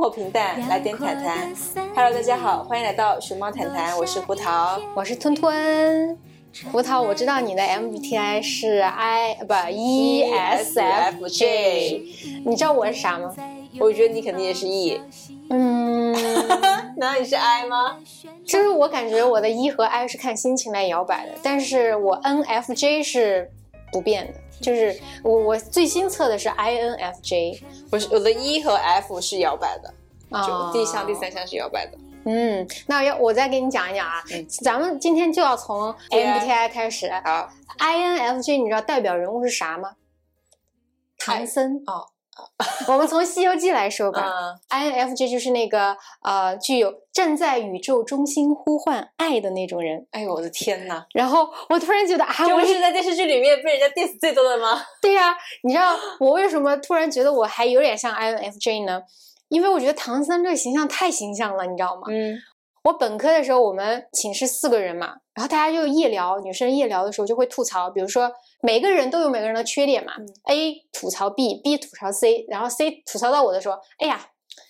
活平淡，来点谈谈。Hello，大家好，欢迎来到熊猫谈谈，我是胡桃，我是吞吞。胡桃，我知道你的 MBTI 是 I 不 ESFJ，你知道我是啥吗？我觉得你肯定也是 E。嗯，难道你是 I 吗？就是我感觉我的 E 和 I 是看心情来摇摆的，但是我 NFJ 是不变的。就是我我最新测的是 INFJ，不是我的 E 和 F 是摇摆的，就第一项、第三项是摇摆的。嗯，那要我再给你讲一讲啊，咱们今天就要从 MBTI 开始。好，INFJ 你知道代表人物是啥吗？唐僧。哦。我们从《西游记》来说吧，INFJ 就是那个呃，具有站在宇宙中心呼唤爱的那种人。哎呦，我的天呐！然后我突然觉得啊，这不是在电视剧里面被人家 diss 最多的吗？对呀，你知道我为什么突然觉得我还有点像 INFJ 呢？因为我觉得唐僧这个形象太形象了，你知道吗？嗯。我本科的时候，我们寝室四个人嘛，然后大家就夜聊，女生夜聊的时候就会吐槽，比如说每个人都有每个人的缺点嘛，A 吐槽 B，B 吐槽 C，然后 C 吐槽到我的时候，哎呀，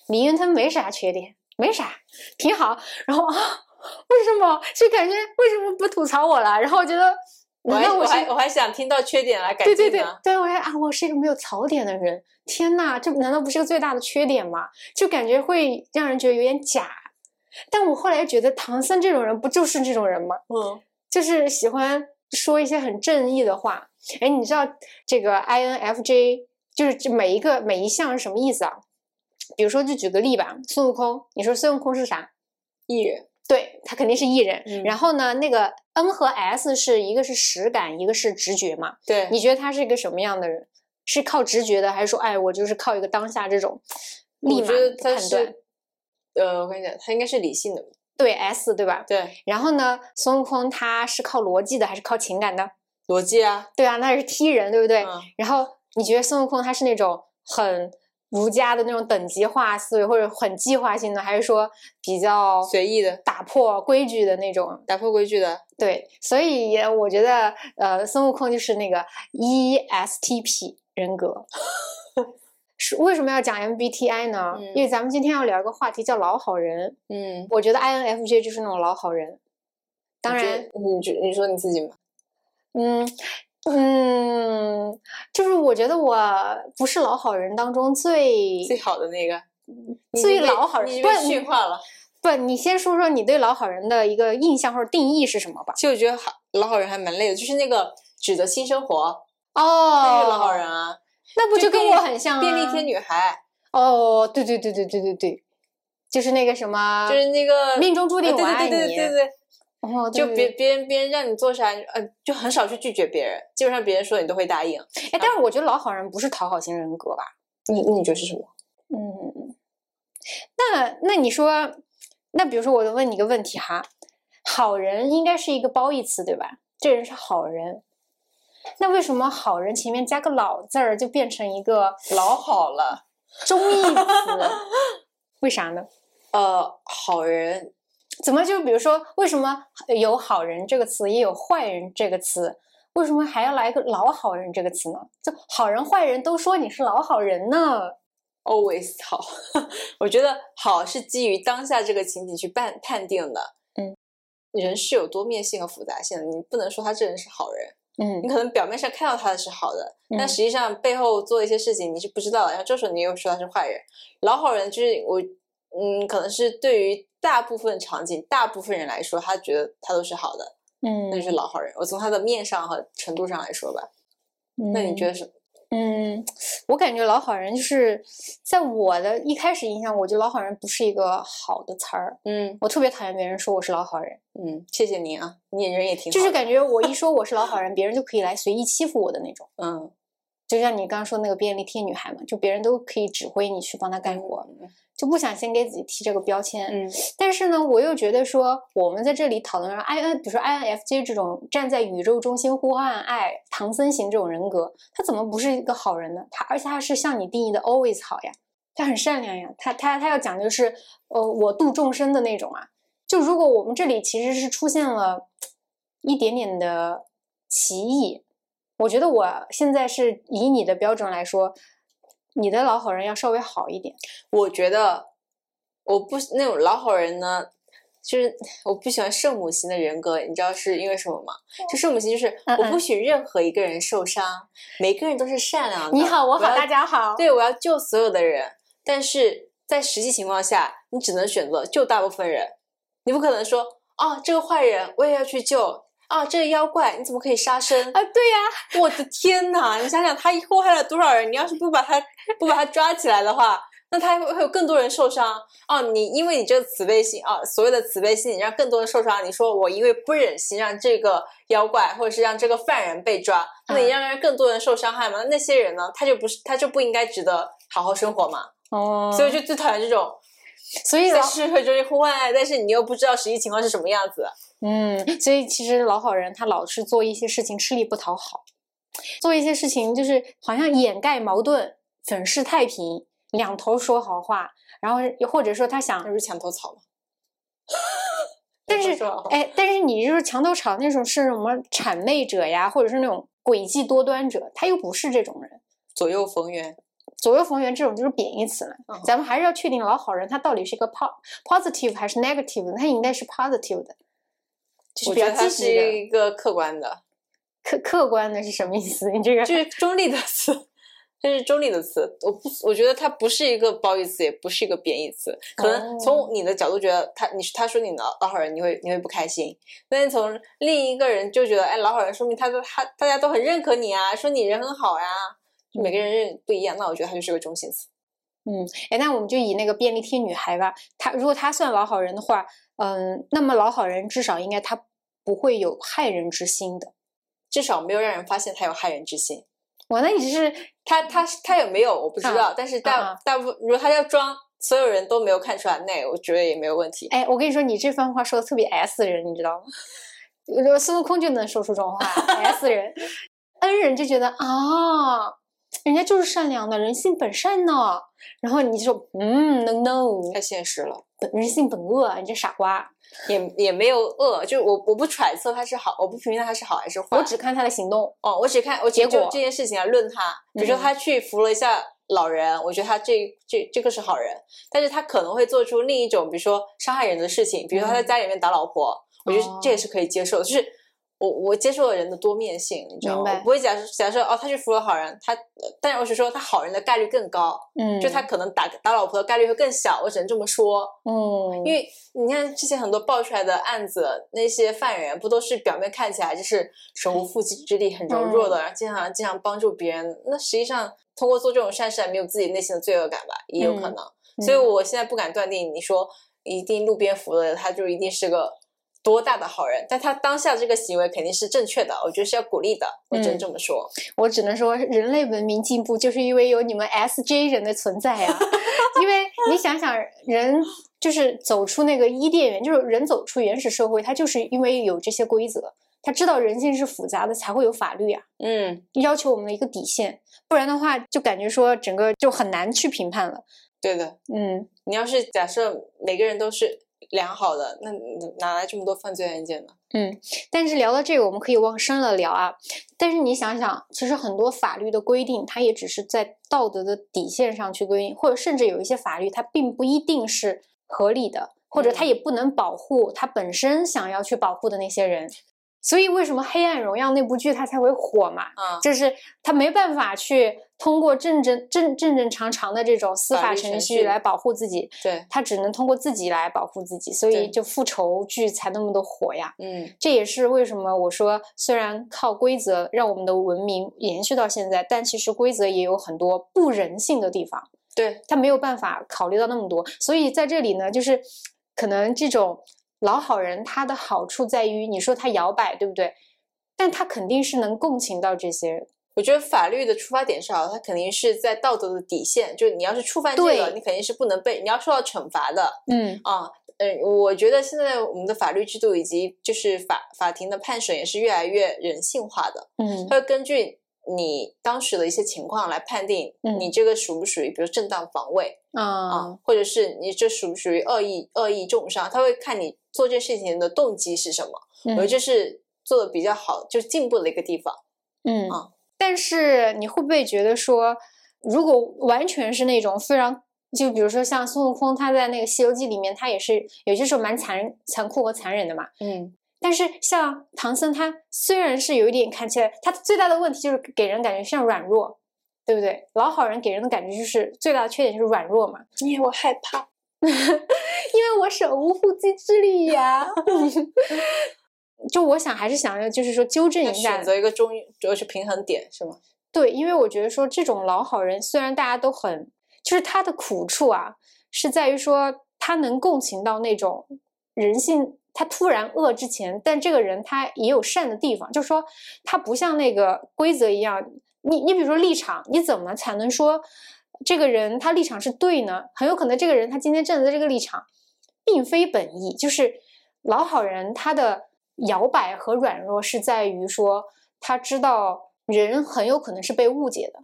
李云腾没啥缺点，没啥，挺好。然后啊，为什么就感觉为什么不吐槽我了？然后我觉得，我还我还我还想听到缺点来改进对对对，对我还啊，我是一个没有槽点的人，天呐，这难道不是个最大的缺点吗？就感觉会让人觉得有点假。但我后来觉得唐僧这种人不就是这种人吗？嗯，就是喜欢说一些很正义的话。哎，你知道这个 INFJ 就是这每一个每一项是什么意思啊？比如说，就举个例吧，孙悟空，你说孙悟空是啥？艺人，对他肯定是艺人。然后呢，那个 N 和 S 是一个是实感，一个是直觉嘛？对，你觉得他是一个什么样的人？是靠直觉的，还是说，哎，我就是靠一个当下这种立马判断？呃，我跟你讲，他应该是理性的，对 S 对吧？对。然后呢，孙悟空他是靠逻辑的还是靠情感的？逻辑啊。对啊，那是踢人，对不对？然后你觉得孙悟空他是那种很儒家的那种等级化思维，或者很计划性的，还是说比较随意的、打破规矩的那种？打破规矩的。对，所以我觉得，呃，孙悟空就是那个 ESTP 人格。是为什么要讲 MBTI 呢？因为咱们今天要聊一个话题叫老好人。嗯，我觉得 INFJ 就是那种老好人。当然，你觉你说你自己吗？嗯嗯，就是我觉得我不是老好人当中最最好的那个，最老好人。不驯化了。不，你先说说你对老好人的一个印象或者定义是什么吧？其实我觉得好老好人还蛮累的，就是那个指的新生活哦，那个老好人啊。那不就跟我很像？便利贴女孩哦，对对对对对对对，就是那个什么，就是那个命中注定我爱你，对对对对哦，就别别人别人让你做啥，呃，就很少去拒绝别人，基本上别人说你都会答应。哎，但是我觉得老好人不是讨好型人格吧？你你觉得是什么？嗯，那那你说，那比如说，我问你个问题哈，好人应该是一个褒义词对吧？这人是好人。那为什么好人前面加个老字儿就变成一个老好了 中义词？为啥呢？呃，好人怎么就比如说，为什么有好人这个词，也有坏人这个词？为什么还要来个老好人这个词呢？就好人坏人都说你是老好人呢？Always 好，我觉得好是基于当下这个情景去判判定的。嗯，人是有多面性和复杂性的，你不能说他这人是好人。嗯，你可能表面上看到他的是好的，但实际上背后做一些事情你是不知道的。然后这时候你又说他是坏人，老好人就是我，嗯，可能是对于大部分场景、大部分人来说，他觉得他都是好的，嗯，那就是老好人。我从他的面上和程度上来说吧，那你觉得是？嗯，我感觉老好人就是在我的一开始印象，我觉得老好人不是一个好的词儿。嗯，我特别讨厌别人说我是老好人。嗯，谢谢您啊，你人也挺好。就是感觉我一说我是老好人，别人就可以来随意欺负我的那种。嗯，就像你刚刚说那个便利贴女孩嘛，就别人都可以指挥你去帮她干活。就不想先给自己贴这个标签，嗯，但是呢，我又觉得说，我们在这里讨论 I N，比如说 I N F J 这种站在宇宙中心呼唤爱、唐僧型这种人格，他怎么不是一个好人呢？他而且他是像你定义的 always 好呀，他很善良呀，他他他要讲就是，呃，我度众生的那种啊。就如果我们这里其实是出现了一点点的歧义，我觉得我现在是以你的标准来说。你的老好人要稍微好一点，我觉得我不那种老好人呢，就是我不喜欢圣母型的人格，你知道是因为什么吗？就圣母型就是嗯我不许任何一个人受伤，每个人都是善良的。你好，我好，要大家好。对，我要救所有的人，但是在实际情况下，你只能选择救大部分人，你不可能说哦，这个坏人我也要去救啊，这个妖怪你怎么可以杀生？啊，对呀、我的天哪！你想想，他祸害了多少人？你要是不把他不把他抓起来的话，那他会会有更多人受伤啊！你因为你这个慈悲心啊，所谓的慈悲心，你让更多人受伤。你说我因为不忍心让这个妖怪或者是让这个犯人被抓，那你嗯让更多人受伤害吗？那那些人呢？他就不是他就不应该值得好好生活嘛？哦，所以就最讨厌这种在所以在社会中间呼唤爱，但是你又不知道实际情况是什么样子。嗯，所以其实老好人他老是做一些事情吃力不讨好，做一些事情就是好像掩盖矛盾、粉饰太平、两头说好话，然后又或者说他想那不是墙头草吗？但是说哎，但是你就是墙头草那种是什么谄媚者呀，或者是那种诡计多端者，他又不是这种人。左右逢源，左右逢源这种就是贬义词了。嗯咱们还是要确定老好人他到底是一个 po positive 还是 negative 的，他应该是 positive 的，就是我比较积极的。一个客观的。客客观的是什么意思？你这个就是中立的词，这是中立的词。我不，我觉得它不是一个褒义词，也不是一个贬义词。可能哦从你的角度觉得他，你他说你老老好人，你会你会不开心。但是从另一个人就觉得，哎，老好人说明他都他大家都很认可你啊，说你人很好呀、就每个人认不一样，那我觉得他就是个中性词。嗯，哎，那我们就以那个便利贴女孩吧，她如果她算老好人的话，嗯，那么老好人至少应该她不会有害人之心的。至少没有让人发现她有害人之心。哇，那你只是她她她有没有我不知道，但是大、啊大部分如果她要装所有人都没有看出来，那我觉得也没有问题。哎，我跟你说，你这番话说的特别 S 人，你知道吗？孙悟空就能说出这种话，S 人，N 人就觉得啊，人家就是善良的，人性本善呢。然后你就说，嗯，no no，太现实了。本人性本恶，你这傻瓜。也也没有恶，就我我不揣测他是好，我不评价他是好还是坏。我只看他的行动。哦，我只看我结果这件事情来论他。比如说嗯他去扶了一下老人，我觉得他这这这个是好人，但是他可能会做出另一种，比如说伤害人的事情，比如说他在嗯家里面打老婆，我觉得这也哦是可以接受的，就是。我我接受了人的多面性，你知道吗？我不会假设假设哦，他去扶了好人，他，但是我是说他好人的概率更高，嗯，就他可能打打老婆的概率会更小，我只能这么说。嗯，因为你看之前很多爆出来的案子，那些犯人不都是表面看起来就是手无缚鸡之力、很柔弱的，然后经常经常帮助别人，那实际上通过做这种善事，还没有自己内心的罪恶感吧，也有可能。所以我现在不敢断定，你说一定路边扶了他就一定是个多大的好人，但他当下这个行为肯定是正确的，我觉得是要鼓励的，我只能这么说。我只能说，人类文明进步就是因为有你们 SJ 人的存在呀、因为你想想，人就是走出那个伊甸园，就是人走出原始社会，他就是因为有这些规则，他知道人性是复杂的，才会有法律啊，嗯，要求我们的一个底线，不然的话，就感觉说整个就很难去评判了。对的。嗯，你要是假设每个人都是良好的，那哪来这么多犯罪案件呢？嗯但是聊到这个，我们可以往深了聊啊。但是你想想，其实很多法律的规定，它也只是在道德的底线上去规定，或者甚至有一些法律，它并不一定是合理的，或者它嗯也不能保护它本身想要去保护的那些人。所以为什么《黑暗荣耀》那部剧它才会火嘛？啊、就是他没办法去通过正正正正正常常的这种司法法程序序来保护自己，对，他只能通过自己来保护自己，所以就复仇剧才那么的火呀。嗯，这也是为什么我说，虽然靠规则让我们的文明延续到现在，但其实规则也有很多不人性的地方，对，它没有办法考虑到那么多。所以在这里呢，就是可能这种老好人，他的好处在于，你说他摇摆，对不对？但他肯定是能共情到这些人。我觉得法律的出发点是好的，它肯定是在道德的底线，就是你要是触犯这个，你肯定是不能被，你要受到惩罚的嗯啊。嗯，我觉得现在我们的法律制度以及就是法法庭的判审也是越来越人性化的，嗯它会根据你当时的一些情况来判定嗯你这个属不属于，比如正当防卫啊啊，或者是你这属不属于恶意恶意重伤，他会看你做这事情的动机是什么。我觉得嗯这是做的比较好，就是进步的一个地方。嗯啊但是你会不会觉得说，如果完全是那种非常就比如说像孙悟空，他在那个《西游记》里面，他也是有些时候蛮残、残酷和残忍的嘛。嗯，但是像唐僧，他虽然是有一点看起来，他最大的问题就是给人感觉像软弱，对不对？老好人给人的感觉就是最大的缺点就是软弱嘛。因为我害怕，因为我手无缚鸡之力呀。就我想还是想要，就是说纠正一下，选择一个中主要是平衡点，是吗？对，因为我觉得说这种老好人，虽然大家都很，就是他的苦处啊，是在于说他能共情到那种人性，他突然恶之前，但这个人他也有善的地方，就是说他不像那个规则一样，你你比如说立场，你怎么才能说这个人他立场是对呢？很有可能这个人他今天站在这个立场，并非本意，就是老好人他的摇摆和软弱是在于说他知道。人很有可能是被误解的，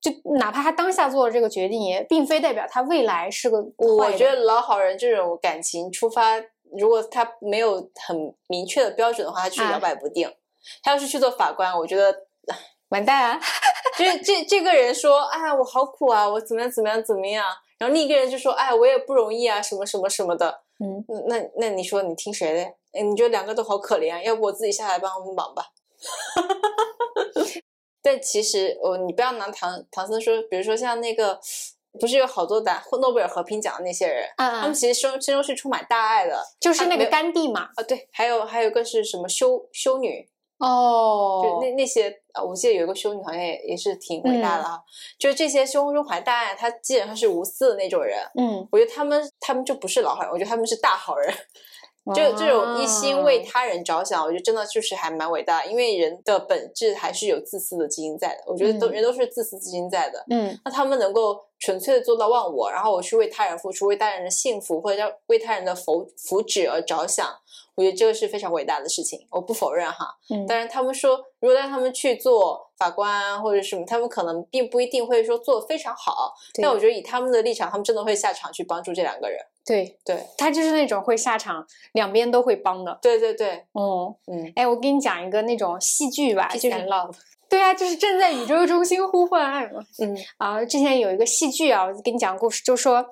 就哪怕他当下做了这个决定，也并非代表他未来是个。我觉得老好人这种感情出发，如果他没有很明确的标准的话，他就是摇摆不定。他要是去做法官，我觉得完蛋啊！就是这这个人说：“哎，我好苦啊，我怎么样怎么样怎么样。”然后另一个人就说：“哎，我也不容易啊，什么什么什么的。”嗯，那那你说你听谁的？哎，你觉得两个都好可怜，要不我自己下来帮他们忙吧。但其实，哦，你不要拿唐唐僧说，比如说像那个，不是有好多打诺贝尔和平奖的那些人，他们其实心心中是充满大爱的，就是那个甘地嘛。啊，对，还有还有个是什么修修女哦，就那那些啊，我记得有一个修女好像也也是挺伟大的哈，就是这些胸中怀大爱，他基本上是无私的那种人。嗯，我觉得他们他们就不是老好人，我觉得他们是大好人。就这种一心为他人着想，我觉得真的就是还蛮伟大。因为人的本质还是有自私的基因在的，我觉得都人都是自私基因在的。嗯，那他们能够纯粹的做到忘我，然后我去为他人付出，为他人的幸福或者叫为他人的福福祉而着想，我觉得这个是非常伟大的事情。我不否认哈，嗯，但是他们说，如果让他们去做法官或者什么，他们可能并不一定会说做的非常好。但我觉得以他们的立场，他们真的会下场去帮助这两个人。对对，他就是那种会下场，两边都会帮的。对对对，嗯嗯，哎，我给你讲一个那种戏剧吧，就是 love，对啊，就是正在宇宙中心呼唤爱嘛。嗯啊，之前有一个戏剧啊，我给你讲故事，就说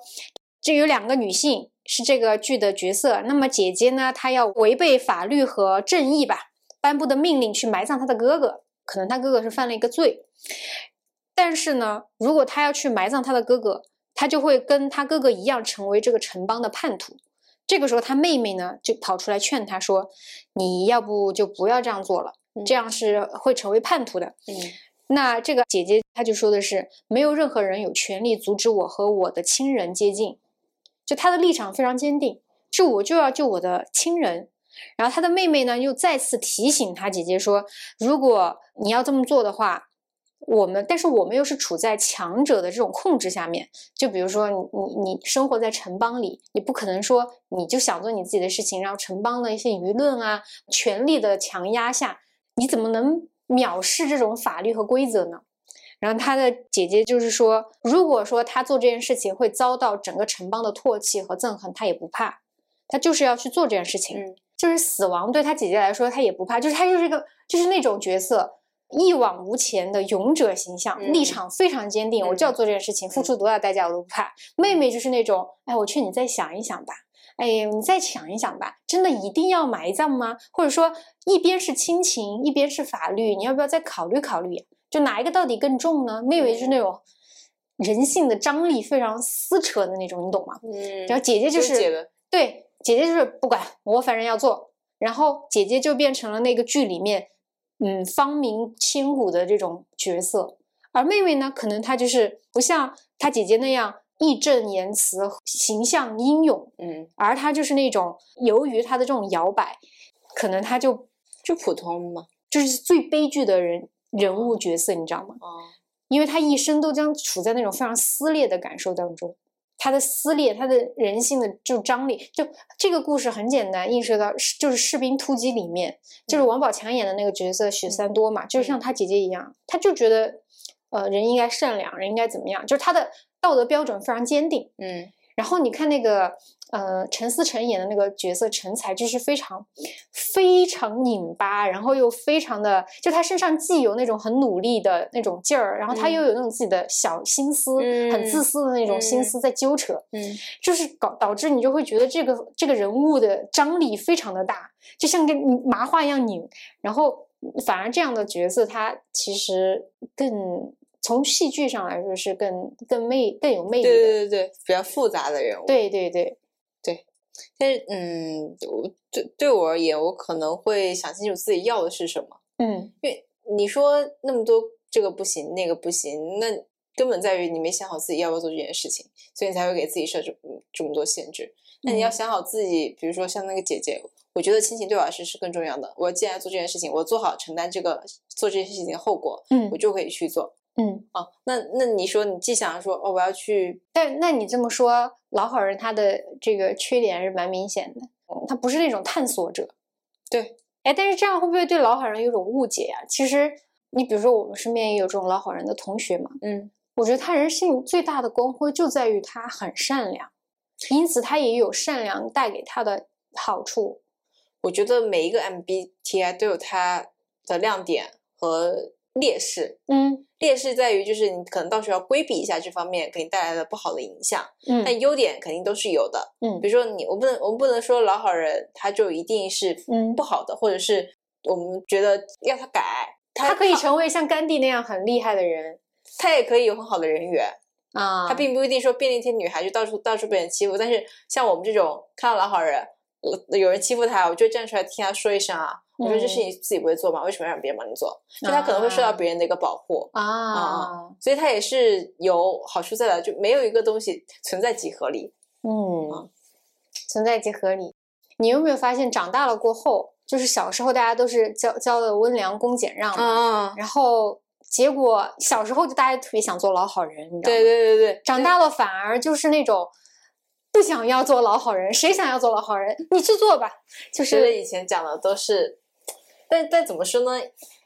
这有两个女性是这个剧的角色，那么姐姐呢，她要违背法律和正义吧颁布的命令去埋葬她的哥哥，可能她哥哥是犯了一个罪，但是呢，如果她要去埋葬她的哥哥。她就会跟她哥哥一样成为这个城邦的叛徒。这个时候，她妹妹呢就跑出来劝她说：“你要不就不要这样做了，这样是会成为叛徒的。”嗯，那这个姐姐她就说的是：“没有任何人有权利阻止我和我的亲人接近。”就他的立场非常坚定，就我就要救我的亲人。然后他的妹妹呢又再次提醒他姐姐说：“如果你要这么做的话。”我们，但是我们又是处在强者的这种控制下面。就比如说，你你你生活在城邦里，你不可能说你就想做你自己的事情，然后城邦的一些舆论啊、权力的强压下，你怎么能藐视这种法律和规则呢？然后他的姐姐就是说，如果说他做这件事情会遭到整个城邦的唾弃和憎恨，他也不怕，他就是要去做这件事情。嗯，就是死亡对他姐姐来说，他也不怕，就是他就是一个就是那种角色。一往无前的勇者形象，立场非常坚定，我就要做这件事情，付出多大代价我都不怕。妹妹就是那种，哎，我劝你再想一想吧，哎，你再想一想吧，真的一定要埋葬吗？或者说，一边是亲情，一边是法律，你要不要再考虑考虑？就哪一个到底更重呢？妹妹就是那种人性的张力非常撕扯的那种，你懂吗？嗯。然后姐姐就是对，姐姐就是不管我，反正要做。然后姐姐就变成了那个剧里面。嗯，芳名千古的这种角色，而妹妹呢，可能她就是不像她姐姐那样义正言辞、形象英勇，嗯，而她就是那种由于她的这种摇摆，可能她就就普通嘛，就是最悲剧的人人物角色，你知道吗？哦，因为他一生都将处在那种非常撕裂的感受当中。他的撕裂，他的人性的就张力，就这个故事很简单，映射到就是《士兵突击》里面，就是王宝强演的那个角色许三多嘛，就是像他姐姐一样，他就觉得，呃，人应该善良，人应该怎么样，就是他的道德标准非常坚定，嗯，然后你看那个呃陈思诚演的那个角色陈才，就是非常非常拧巴，然后又非常的，就他身上既有那种很努力的那种劲儿，然后他又有那种自己的小心思，很自私的那种心思在纠扯，嗯就是搞导致你就会觉得这个这个人物的张力非常的大，就像跟麻花一样拧，然后反而这样的角色他其实更。从戏剧上来说是更更魅更有魅力的，对对对对，比较复杂的人物。对对对对，但是嗯，我对对我而言，我可能会想清楚自己要的是什么。嗯，因为你说那么多这个不行那个不行，那根本在于你没想好自己要不要做这件事情，所以你才会给自己设置这么多限制。那你要想好自己，比如说像那个姐姐，我觉得亲情对我来说是更重要的。我既然做这件事情，我做好承担这个做这件事情的后果，嗯我就可以去做。嗯，哦，那那你说你既想说哦，我要去，但那你这么说，老好人他的这个缺点是蛮明显的，他不是那种探索者。对，哎，但是这样会不会对老好人有种误解啊？其实你比如说我们身边也有这种老好人的同学嘛，嗯，我觉得他人性最大的光辉就在于他很善良，因此他也有善良带给他的好处。我觉得每一个 MBTI 都有它的亮点和劣势。嗯劣势在于就是你可能到时候要规避一下这方面给你带来的不好的影响，嗯但优点肯定都是有的。嗯比如说你，我不能我们不能说老好人他就一定是嗯不好的，或者是我们觉得要他改，他他可以成为像甘地那样很厉害的人他也可以有很好的人缘。啊，他并不一定说便利贴女孩就到处到处被人欺负，但是像我们这种看到老好人，我有人欺负他，我就站出来替他说一声啊，我说这事你自己不会做吗？为什么要让别人帮你做？就他可能会受到别人的一个保护，啊，所以他也是有好处在的，就没有一个东西存在几何里。嗯，存在即合理。你有没有发现，长大了过后，就是小时候大家都是教教的温良恭俭让嘛，啊，然后结果小时候就大家特别想做老好人，你知道吗？对对对对，长大了反而就是那种不想要做老好人，谁想要做老好人，你去做吧。就是以前讲的都是，但但怎么说呢？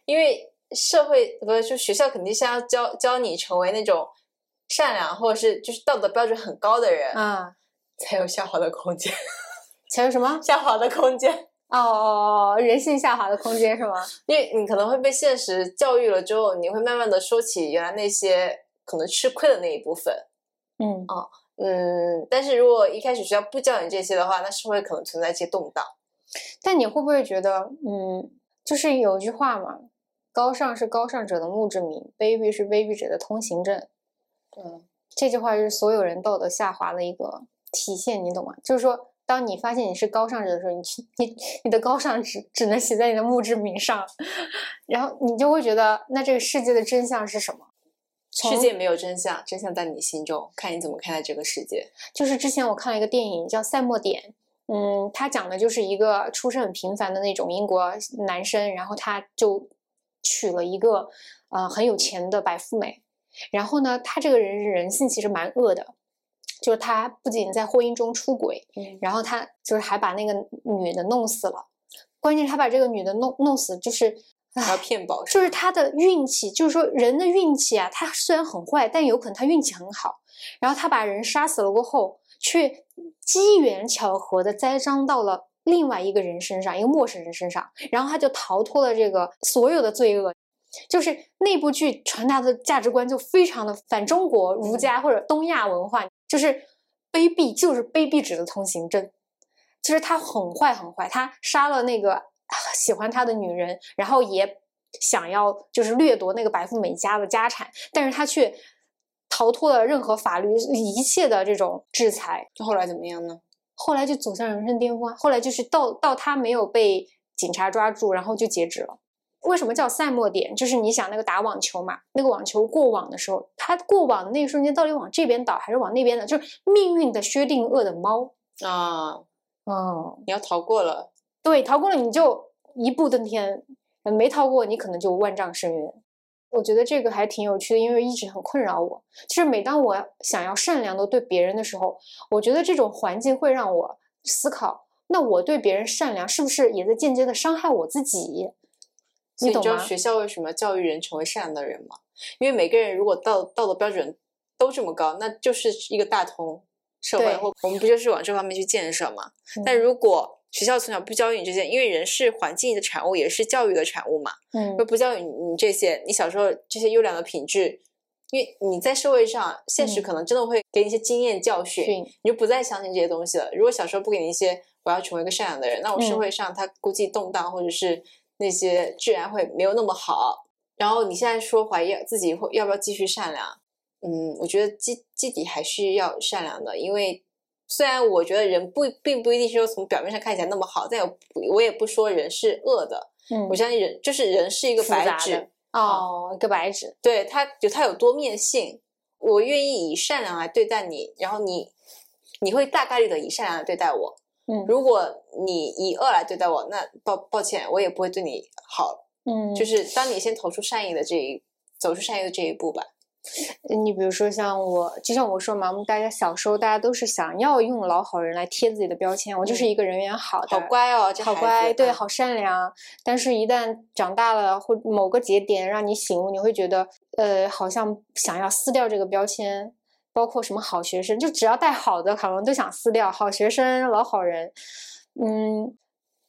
因为社会不是就学校肯定是要教教你成为那种善良或者是就是道德标准很高的人，啊，才有下滑的空间，才有什么？下滑的空间。哦哦哦，人性下滑的空间是吗？因为你可能会被现实教育了之后，你会慢慢的收起原来那些可能吃亏的那一部分。嗯嗯，但是如果一开始学校不教你这些的话，那社会可能存在一些动荡。但你会不会觉得，嗯，就是有句话嘛，高尚是高尚者的墓志铭，卑鄙是卑鄙者的通行证。嗯，这句话就是所有人道德下滑的一个体现，你懂吗？就是说，当你发现你是高尚者的时候，你你你的高尚只只能写在你的墓志铭上，然后你就会觉得，那这个世界的真相是什么？从世界没有真相，真相在你心中，看你怎么看待这个世界。就是之前我看了一个电影叫《赛末点》，嗯，他讲的就是一个出身很平凡的那种英国男生，然后他就娶了一个呃很有钱的白富美，然后呢，他这个人人性其实蛮恶的，就是他不仅在婚姻中出轨，嗯然后他就是还把那个女的弄死了，关键是他把这个女的弄弄死，就是。还要骗保就是他的运气，就是说人的运气啊，他虽然很坏，但有可能他运气很好。然后他把人杀死了过后，却机缘巧合的栽赃到了另外一个人身上，一个陌生人身上，然后他就逃脱了这个所有的罪恶。就是那部剧传达的价值观就非常的反中国儒家或者东亚文化，就是卑鄙就是卑鄙者的通行证。就是他很坏很坏，他杀了那个 喜欢他的女人，然后也想要就是掠夺那个白富美家的家产，但是他却逃脱了任何法律一切的这种制裁。后来怎么样呢？后来就走向人生巅峰啊！后来就是到到他没有被警察抓住，然后就截止了。为什么叫赛末点？就是你想那个打网球嘛，那个网球过网的时候，他过网的那一瞬间到底往这边倒还是往那边倒？就是命运的薛定谔的猫。啊，哦，你要逃过了，对，逃过了你就一步登天，呃没逃过你可能就万丈深渊。我觉得这个还挺有趣的，因为一直很困扰我。就是每当我想要善良的对别人的时候，我觉得这种环境会让我思考：那我对别人善良，是不是也在间接的伤害我自己？你你懂吗？知道学校为什么教育人成为善良的人吗？因为每个人如果道道德标准都这么高，那就是一个大同，社会，对或我们不就是往这方面去建设吗？但嗯如果学校从小不教育你这些，因为人是环境的产物，也是教育的产物嘛，嗯而不教育你这些，你小时候这些优良的品质，因为你在社会上，现实嗯可能真的会给你一些经验教训，训你就不再相信这些东西了。如果小时候不给你一些我要成为一个善良的人，那我社嗯会上他估计动荡或者是那些治安会没有那么好。然后你现在说怀疑自己会要不要继续善良，嗯，我觉得基基底还是要善良的，因为虽然我觉得人不并不一定是说从表面上看起来那么好，但我我也不说人是恶的，嗯我相信人就是人是一个白纸，哦，一个白纸，对它有它有多面性，我愿意以善良来对待你，然后你你会大概率的以善良来对待我。嗯如果你以恶来对待我，那抱抱歉，我也不会对你好。嗯，就是当你先投出善意的这一走出善意的这一步吧。你比如说像我，就像我说嘛，我们大家小时候大家都是想要用老好人来贴自己的标签，我就是嗯一个人缘好的，好乖哦，这好乖，对，好善良。但是，一旦长大了，或某个节点让你醒悟，你会觉得，呃，好像想要撕掉这个标签，包括什么好学生，就只要带好的，好像都想撕掉。好学生、老好人，嗯，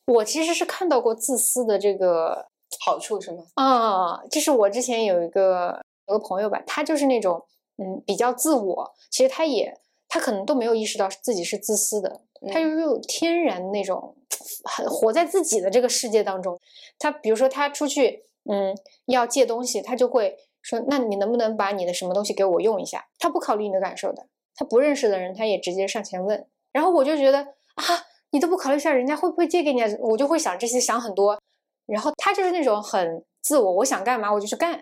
我其实是看到过自私的这个好处是吗？啊，就是我之前有一个有个朋友吧，他就是那种嗯比较自我，其实他也他可能都没有意识到自己是自私的，他嗯就是有天然那种很活在自己的这个世界当中。他比如说他出去嗯要借东西，他就会说那你能不能把你的什么东西给我用一下？他不考虑你的感受的，他不认识的人他也直接上前问，然后我就觉得啊。你都不考虑一下人家会不会借给你啊，我就会想这些，想很多。然后他就是那种很自我，我想干嘛我就去干。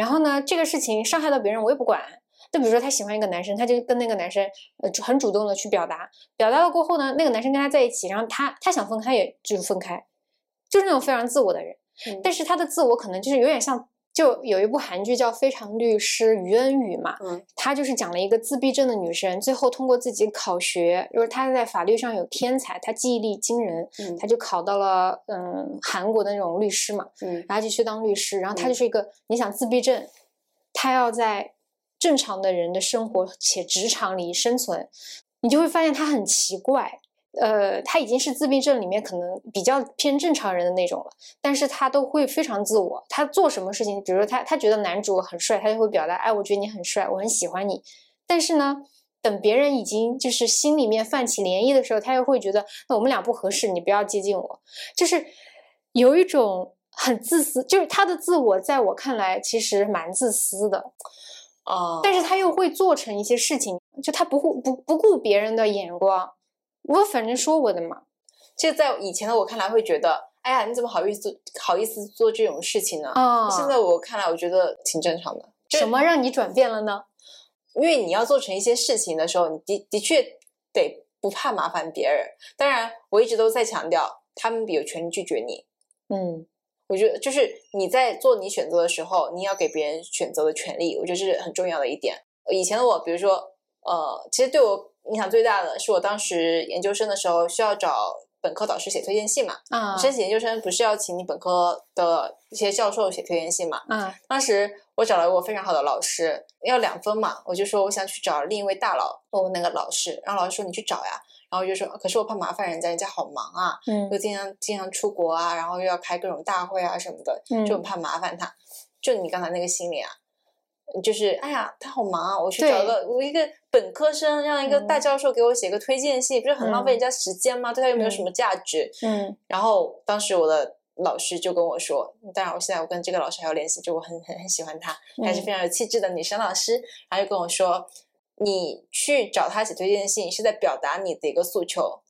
然后呢，这个事情伤害到别人我也不管。就比如说他喜欢一个男生，他就跟那个男生呃很主动的去表达，表达了过后呢，那个男生跟他在一起，然后他他想分开也就分开，就是那种非常自我的人。嗯但是他的自我可能就是有点像，就有一部韩剧叫《非常律师于恩宇》嘛，嗯。他就是讲了一个自闭症的女生，最后通过自己考学，就是她在法律上有天才，她记忆力惊人，嗯。她就考到了嗯韩国的那种律师嘛，嗯。然后就去当律师，然后她嗯。就是一个、你想自闭症，她要在正常的人的生活且职场里生存，你就会发现她很奇怪。呃，他已经是自闭症里面可能比较偏正常人的那种了，但是他都会非常自我。他做什么事情，比如说他他觉得男主很帅，他就会表达，哎，我觉得你很帅，我很喜欢你。但是呢，等别人已经就是心里面泛起涟漪的时候，他又会觉得，那我们俩不合适，你不要接近我。就是有一种很自私，就是他的自我，在我看来其实蛮自私的。啊，但是他又会做成一些事情，就他不顾不不顾别人的眼光，我反正说我的嘛，这在以前的我看来会觉得，哎呀，你怎么好意思好意思做这种事情呢？啊现在我看来，我觉得挺正常的。什么让你转变了呢？因为你要做成一些事情的时候，你的的确得不怕麻烦别人。当然，我一直都在强调，他们有权利拒绝你。嗯我觉得就是你在做你选择的时候，你要给别人选择的权利，我觉得这是很重要的一点。以前的我，比如说，呃，其实对我影响最大的是我当时研究生的时候需要找本科导师写推荐信嘛。啊申请研究生不是要请你本科的一些教授写推荐信嘛？啊当时我找了我非常好的老师，要两分嘛，我就说我想去找另一位大佬，问问那个老师，然后老师说你去找呀，然后我就说可是我怕麻烦人家，人家好忙啊，嗯又经常经常出国啊，然后又要开各种大会啊什么的，就很嗯怕麻烦他。就你刚才那个心理啊，就是哎呀，他好忙啊，我去对找个我一个本科生，让一个大嗯。教授给我写个推荐信，不是很浪费嗯。人家时间吗？对他又没有什嗯。么价值。嗯。然后当时我的老师就跟我说，当然我现在我跟这个老师还有联系，就我很很很喜欢她，还是嗯。非常有气质的女生老师，然后就跟我说，你去找他写推荐信是在表达你的一个诉求，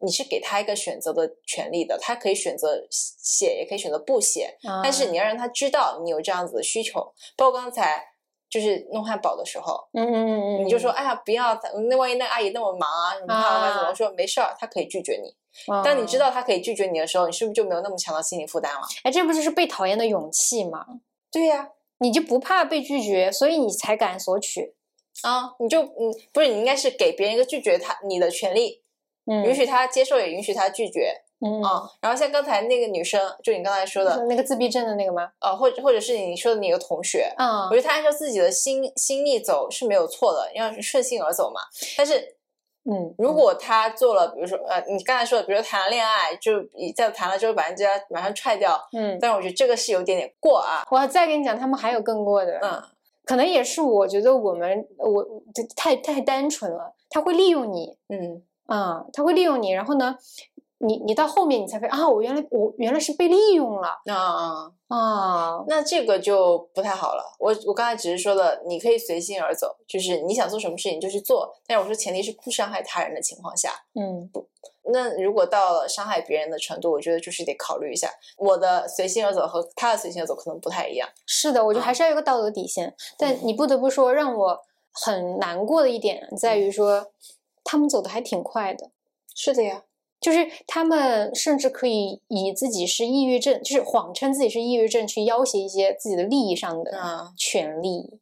你是给他一个选择的权利的，他可以选择写，也可以选择不写，但是你要让他知道你有这样子的需求，包括刚才。就是弄汉堡的时候，嗯嗯嗯嗯，你就说，哎呀，不要，那万一那个阿姨那么忙啊，什么怕她怎么？说没事儿，她可以拒绝你。嗯，当你知道她可以拒绝你的时候，你是不是就没有那么强的心理负担了？哎，这不就是被讨厌的勇气吗？对呀、你就不怕被拒绝，所以你才敢索取。啊，你就嗯，不是你应该是给别人一个拒绝他你的权利，嗯，允许他接受，也允许他拒绝嗯啊。然后像刚才那个女生，就你刚才说的，那个自闭症的那个吗？呃，或者或者是你说的那个同学，嗯我觉得他按照自己的心心力走是没有错的，要顺性而走嘛。但是嗯，如果他做了，比如说呃，你刚才说的，比如说谈了恋爱，就一在谈了之后把人家马上踹掉，嗯，但是我觉得这个是有点点过啊。我再跟你讲，他们还有更过的，嗯，可能也是我觉得我们我这太太单纯了，他会利用你，嗯啊、他会利用你，然后呢，你你到后面你才发现啊，我原来我原来是被利用了啊啊，啊，那这个就不太好了。我我刚才只是说了，你可以随心而走，就是你想做什么事情就去做，但是我说前提是不伤害他人的情况下。嗯那如果到了伤害别人的程度，我觉得就是得考虑一下，我的随心而走和他的随心而走可能不太一样。是的，我觉得啊还是要有个道德底线。但嗯你不得不说，让我很难过的一点在于说，他们走的还挺快的。是的呀，就是他们甚至可以以自己是抑郁症，就是谎称自己是抑郁症，去要挟一些自己的利益上的嗯，权利。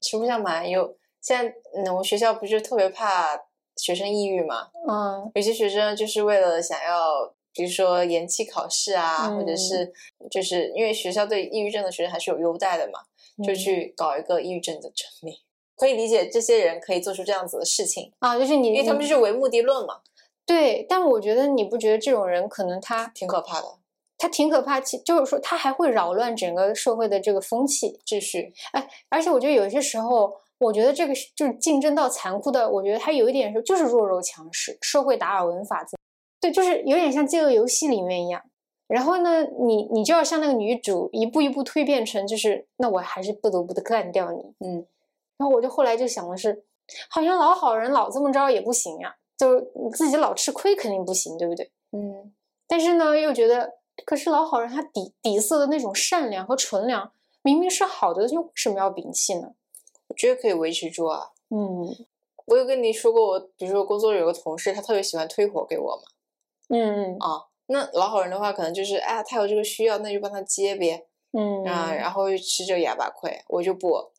实不相瞒，有现在嗯，我们学校不是特别怕学生抑郁嘛？嗯有些学生就是为了想要，比如说延期考试啊，或者嗯是就是因为学校对抑郁症的学生还是有优待的嘛，就嗯去搞一个抑郁症的证明。可以理解这些人可以做出这样子的事情，啊，就是你，因为他们就是唯目的论嘛，对，但我觉得你不觉得这种人可能他挺可怕的。他挺可怕，其就是说他还会扰乱整个社会的这个风气。秩序，哎而且我觉得有些时候，我觉得这个是就是竞争到残酷的，我觉得他有一点是就是弱肉强食，社会达尔文法则，对，就是有点像饥饿游戏里面一样。然后呢，你你就要像那个女主一步一步蜕变成，就是那我还是不得不的干掉你。嗯，然后我就后来就想的是，好像老好人老这么着也不行呀、就是你自己老吃亏肯定不行，对不对？嗯，但是呢，又觉得，可是老好人他底底色的那种善良和纯良，明明是好的，又为什么要摒弃呢？我觉得可以维持住啊。嗯我有跟你说过，我比如说工作有个同事，他特别喜欢推活给我嘛。嗯啊，那老好人的话，可能就是哎呀，他有这个需要，那就帮他接呗。嗯啊，然后吃这个哑巴亏，我就不，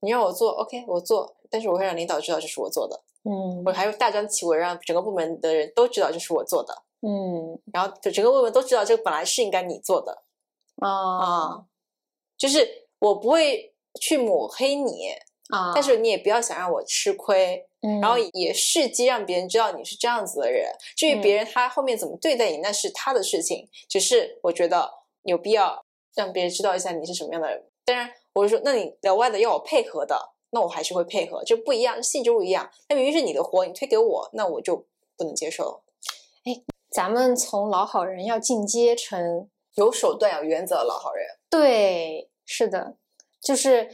你让我做，OK，我做，但是我会让领导知道这是我做的，嗯我还会大张旗鼓让整个部门的人都知道这是我做的，嗯然后就整个部门都知道这个本来是应该你做的啊啊，就是我不会去抹黑你，啊，但是你也不要想让我吃亏，嗯然后也伺机让别人知道你是这样子的人。至于别嗯人他后面怎么对待你，那是他的事情。只是我觉得有必要让别人知道一下你是什么样的人。当然，我是说，那你额外的要我配合的，那我还是会配合，就不一样，性质不一样。那明明是你的活，你推给我，那我就不能接受。哎咱们从老好人要进阶成有手段、有原则的老好人。对，是的，就是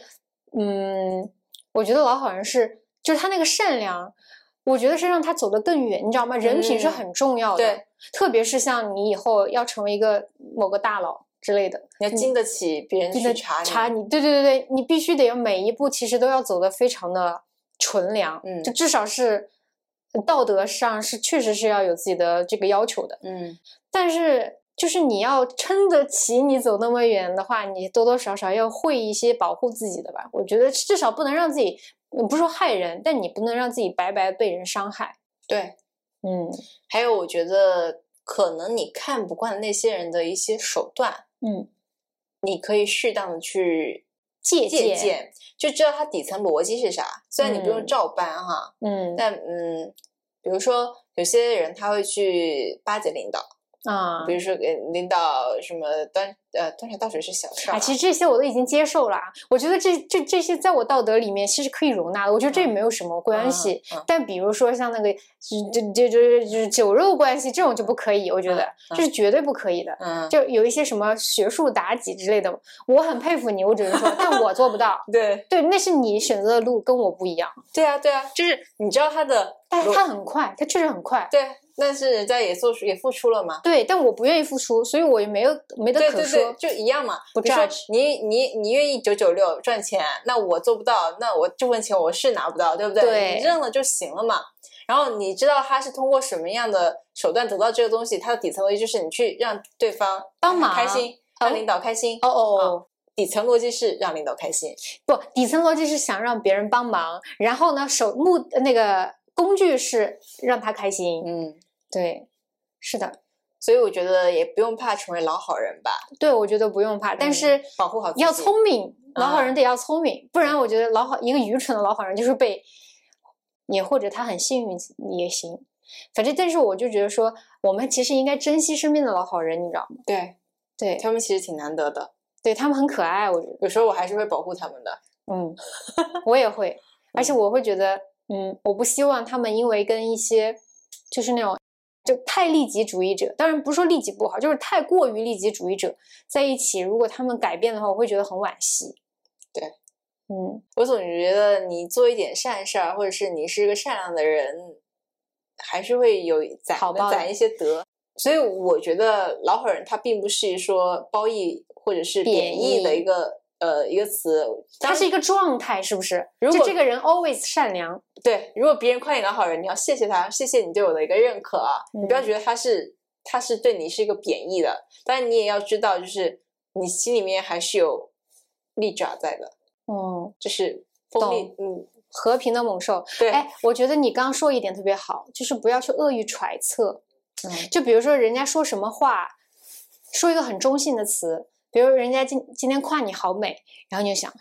嗯，我觉得老好人是，就是他那个善良，我觉得是让他走得更远，你知道吗？人品是嗯很重要的，对，特别是像你以后要成为一个某个大佬之类的，你要经得起别人的去查你。查你，对对对对，你必须得要每一步其实都要走的非常的纯良，嗯就至少是道德上是确实是要有自己的这个要求的，嗯，但是就是你要撑得起你走那么远的话，你多多少少要会一些保护自己的吧。我觉得至少不能让自己，嗯不是说害人，但你不能让自己白白被人伤害。对。嗯还有，我觉得可能你看不惯那些人的一些手段，嗯，你可以适当的去借鉴，借鉴，就知道它底层逻辑是啥。虽然你不用嗯。照搬哈，嗯。但嗯，比如说有些人他会去巴结领导，啊比。如说给领导什么端呃端茶倒水是小事啊，其实这些我都已经接受了啊。我觉得这这这些在我道德里面其实可以容纳的，我觉得这也没有什么关系。嗯嗯但比如说像那个就就就就就是酒肉关系这种就不可以，我觉得嗯这是绝对不可以的。嗯，就有一些什么学术妲己之类的，我很佩服你，我只能说，但我做不到。对对，那是你选择的路，跟我不一样。对啊对啊，就是你知道他的但是他很快，他确实很快。对，但是人家也做出也付出了嘛。对，但我不愿意付出，所以我也没有没得可说。对对对，就一样嘛。不比如你你你愿意九九六赚钱，那我做不到，那我这份钱我是拿不到，对不对？对你认了就行了嘛。然后你知道他是通过什么样的手段得到这个东西，他的底层逻辑就是你去让对方帮忙开心，让领导开心。哦哦哦，底层逻辑是让领导开心。不，底层逻辑是想让别人帮忙，然后呢，手目那个工具是让他开心。嗯，对，是的，所以我觉得也不用怕成为老好人吧，对，我觉得不用怕，但嗯是保护好自要聪明，老好啊人得要聪明，不然我觉得老好一个愚蠢的老好人就是被也或者他很幸运也行。反正，但是我就觉得说，我们其实应该珍惜身边的老好人，你知道吗？对，对他们其实挺难得的，对他们很可爱，我觉得。有时候我还是会保护他们的。嗯，我也会，而且我会觉得，嗯，我不希望他们因为跟一些就是那种就太利己主义者，当然不是说利己不好，就是太过于利己主义者在一起，如果他们改变的话，我会觉得很惋惜。对，嗯，我总觉得你做一点善事儿，或者是你是一个善良的人，还是会有攒好的攒一些德。所以我觉得老好人他并不是说褒义或者是贬贬义的一个呃一个词，它是一个状态，是不是？如果这个人 always 善良，对，如果别人夸你的好人，你要谢谢他，谢谢你对我的一个认可啊！你不要嗯觉得他是他是对你是一个贬义的，但是你也要知道，就是你心里面还是有利爪在的，嗯，就是锋利，嗯，和平的猛兽。对，哎，我觉得你刚刚说一点特别好，就是不要去恶意揣测。嗯就比如说人家说什么话，说一个很中性的词，比如人家今今天夸你好美，然后你就想，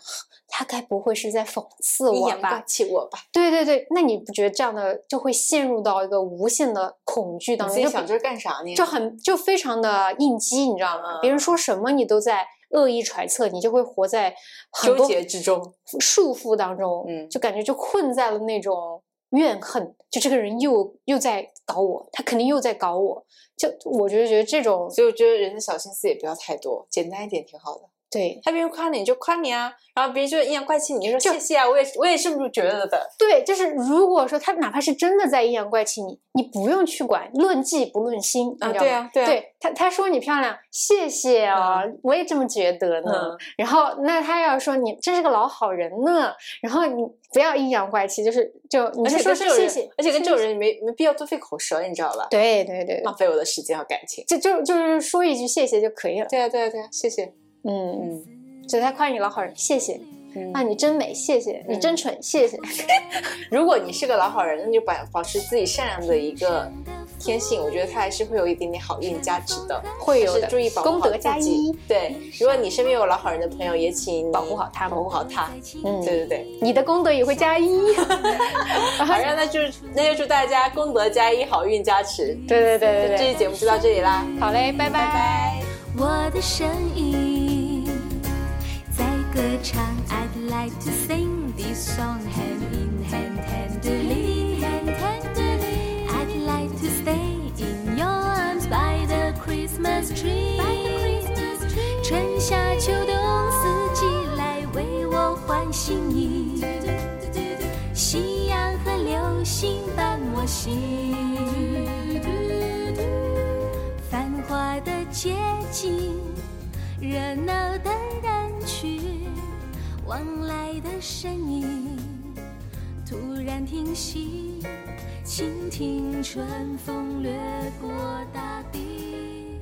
他该不会是在讽刺我吧？气我吧，对对对，那你不觉得这样的就会陷入到一个无限的恐惧当中？就自己想这是干啥呢？就很就非常的应激，你知道吗？嗯别人说什么你都在恶意揣测，你就会活在很纠多结之中，束缚当中，嗯就感觉就困在了那种怨恨，就这个人又又在搞我，他肯定又在搞我，就我觉得觉得这种所以我觉得人的小心思也不要太多，简单一点挺好的。对他别人夸你，你就夸你啊，然后别人就阴阳怪气你，就说谢谢啊，我也我也是这么觉得的。对，就是如果说他哪怕是真的在阴阳怪气你，你不用去管，论迹不论心，啊？对啊对啊对他他说你漂亮，谢谢啊，我也这么觉得呢。嗯然后那他要说你真是个老好人呢，然后你不要阴阳怪气，就是就你而且就说谢谢，而且跟这种人没没必要多费口舌，你知道吧？对对对对浪费我的时间和感情。就就就是说一句谢谢就可以了。对啊，对啊，对啊，谢谢。嗯，嗯所以他夸你老好人，谢谢。嗯啊，你真美，谢谢。你嗯真蠢，谢谢。如果你是个老好人，那就保保持自己善良的一个天性，我觉得他还是会有一点点好运加持的。会有的注意保护好功德加自己一。对，如果你身边有老好人的朋友，也请保护好他保护好他。嗯，对对对，你的功德也会加一。好，那就那就祝大家功德加一，好运加持。对对对对这，期节目就到这里啦，好嘞，拜拜拜。我的声音唱。I'd like to sing this song hand in hand, tenderly, hand tenderly. I'd like to stay in your arms by the Christmas tree. By the Christmas tree. 春夏秋冬四季来为我换新衣，夕阳和流星伴我行。繁华的街景，热闹往来的身影突然停息，倾听春风掠过大地，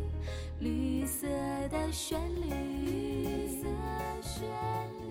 绿色的旋律。绿色旋律。